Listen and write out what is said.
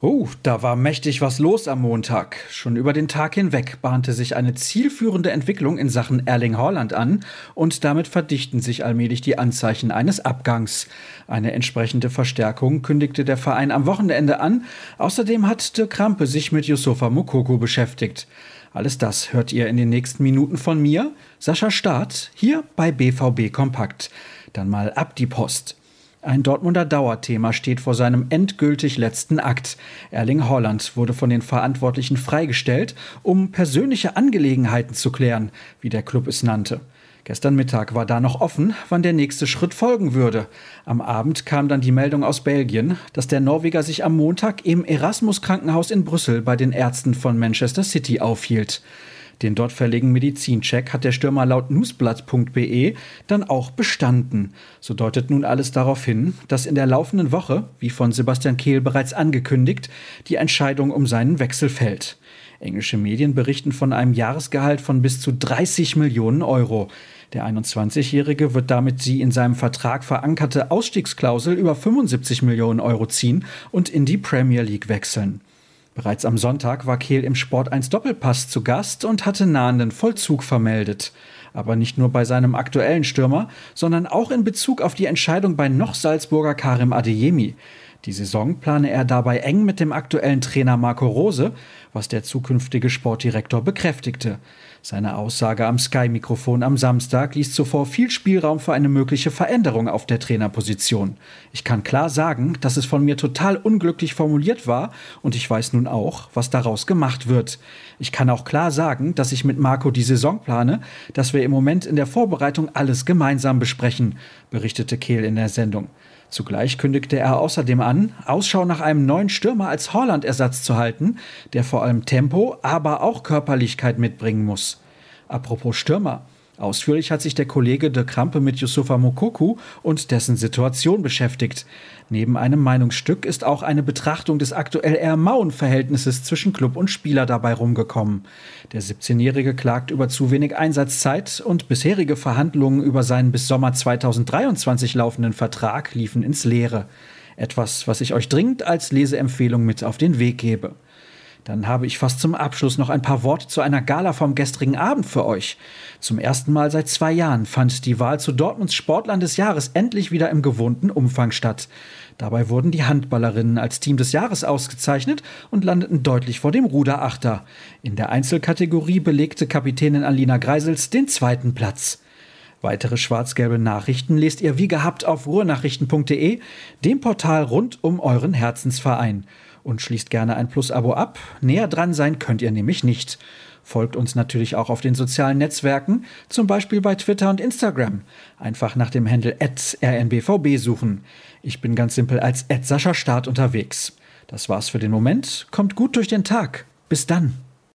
Oh, da war mächtig was los am Montag. Schon über den Tag hinweg bahnte sich eine zielführende Entwicklung in Sachen Erling Haaland an und damit verdichten sich allmählich die Anzeichen eines Abgangs. Eine entsprechende Verstärkung kündigte der Verein am Wochenende an. Außerdem hat Dirk Krampe sich mit Yusufa Mokoko beschäftigt. Alles das hört ihr in den nächsten Minuten von mir, Sascha Staat, hier bei BVB Kompakt. Dann mal ab die Post. Ein Dortmunder Dauerthema steht vor seinem endgültig letzten Akt. Erling Haaland wurde von den Verantwortlichen freigestellt, um persönliche Angelegenheiten zu klären, wie der Club es nannte. Gestern Mittag war da noch offen, wann der nächste Schritt folgen würde. Am Abend kam dann die Meldung aus Belgien, dass der Norweger sich am Montag im Erasmus Krankenhaus in Brüssel bei den Ärzten von Manchester City aufhielt. Den dort verlegenen Medizincheck hat der Stürmer laut newsblatt.be dann auch bestanden. So deutet nun alles darauf hin, dass in der laufenden Woche, wie von Sebastian Kehl bereits angekündigt, die Entscheidung um seinen Wechsel fällt. Englische Medien berichten von einem Jahresgehalt von bis zu 30 Millionen Euro. Der 21-Jährige wird damit die in seinem Vertrag verankerte Ausstiegsklausel über 75 Millionen Euro ziehen und in die Premier League wechseln. Bereits am Sonntag war Kehl im Sport 1 Doppelpass zu Gast und hatte nahenden Vollzug vermeldet. Aber nicht nur bei seinem aktuellen Stürmer, sondern auch in Bezug auf die Entscheidung bei noch Salzburger Karim Adeyemi. Die Saison plane er dabei eng mit dem aktuellen Trainer Marco Rose, was der zukünftige Sportdirektor bekräftigte. Seine Aussage am Sky-Mikrofon am Samstag ließ zuvor viel Spielraum für eine mögliche Veränderung auf der Trainerposition. Ich kann klar sagen, dass es von mir total unglücklich formuliert war und ich weiß nun auch, was daraus gemacht wird. Ich kann auch klar sagen, dass ich mit Marco die Saison plane, dass wir im Moment in der Vorbereitung alles gemeinsam besprechen, berichtete Kehl in der Sendung. Zugleich kündigte er außerdem an, Ausschau nach einem neuen Stürmer als Holland-Ersatz zu halten, der vor allem Tempo, aber auch Körperlichkeit mitbringen muss. Apropos Stürmer. Ausführlich hat sich der Kollege de Krampe mit Yusufa Mokoku und dessen Situation beschäftigt. Neben einem Meinungsstück ist auch eine Betrachtung des aktuell eher mauen Verhältnisses zwischen Club und Spieler dabei rumgekommen. Der 17-Jährige klagt über zu wenig Einsatzzeit und bisherige Verhandlungen über seinen bis Sommer 2023 laufenden Vertrag liefen ins Leere. Etwas, was ich euch dringend als Leseempfehlung mit auf den Weg gebe. Dann habe ich fast zum Abschluss noch ein paar Worte zu einer Gala vom gestrigen Abend für euch. Zum ersten Mal seit zwei Jahren fand die Wahl zu Dortmunds Sportland des Jahres endlich wieder im gewohnten Umfang statt. Dabei wurden die Handballerinnen als Team des Jahres ausgezeichnet und landeten deutlich vor dem Ruderachter. In der Einzelkategorie belegte Kapitänin Alina Greisels den zweiten Platz. Weitere schwarz-gelbe Nachrichten lest ihr wie gehabt auf ruhrnachrichten.de, dem Portal rund um euren Herzensverein und schließt gerne ein Plus-Abo ab. Näher dran sein könnt ihr nämlich nicht. Folgt uns natürlich auch auf den sozialen Netzwerken, zum Beispiel bei Twitter und Instagram. Einfach nach dem Handle rnbvb suchen. Ich bin ganz simpel als Sascha Start unterwegs. Das war's für den Moment. Kommt gut durch den Tag. Bis dann.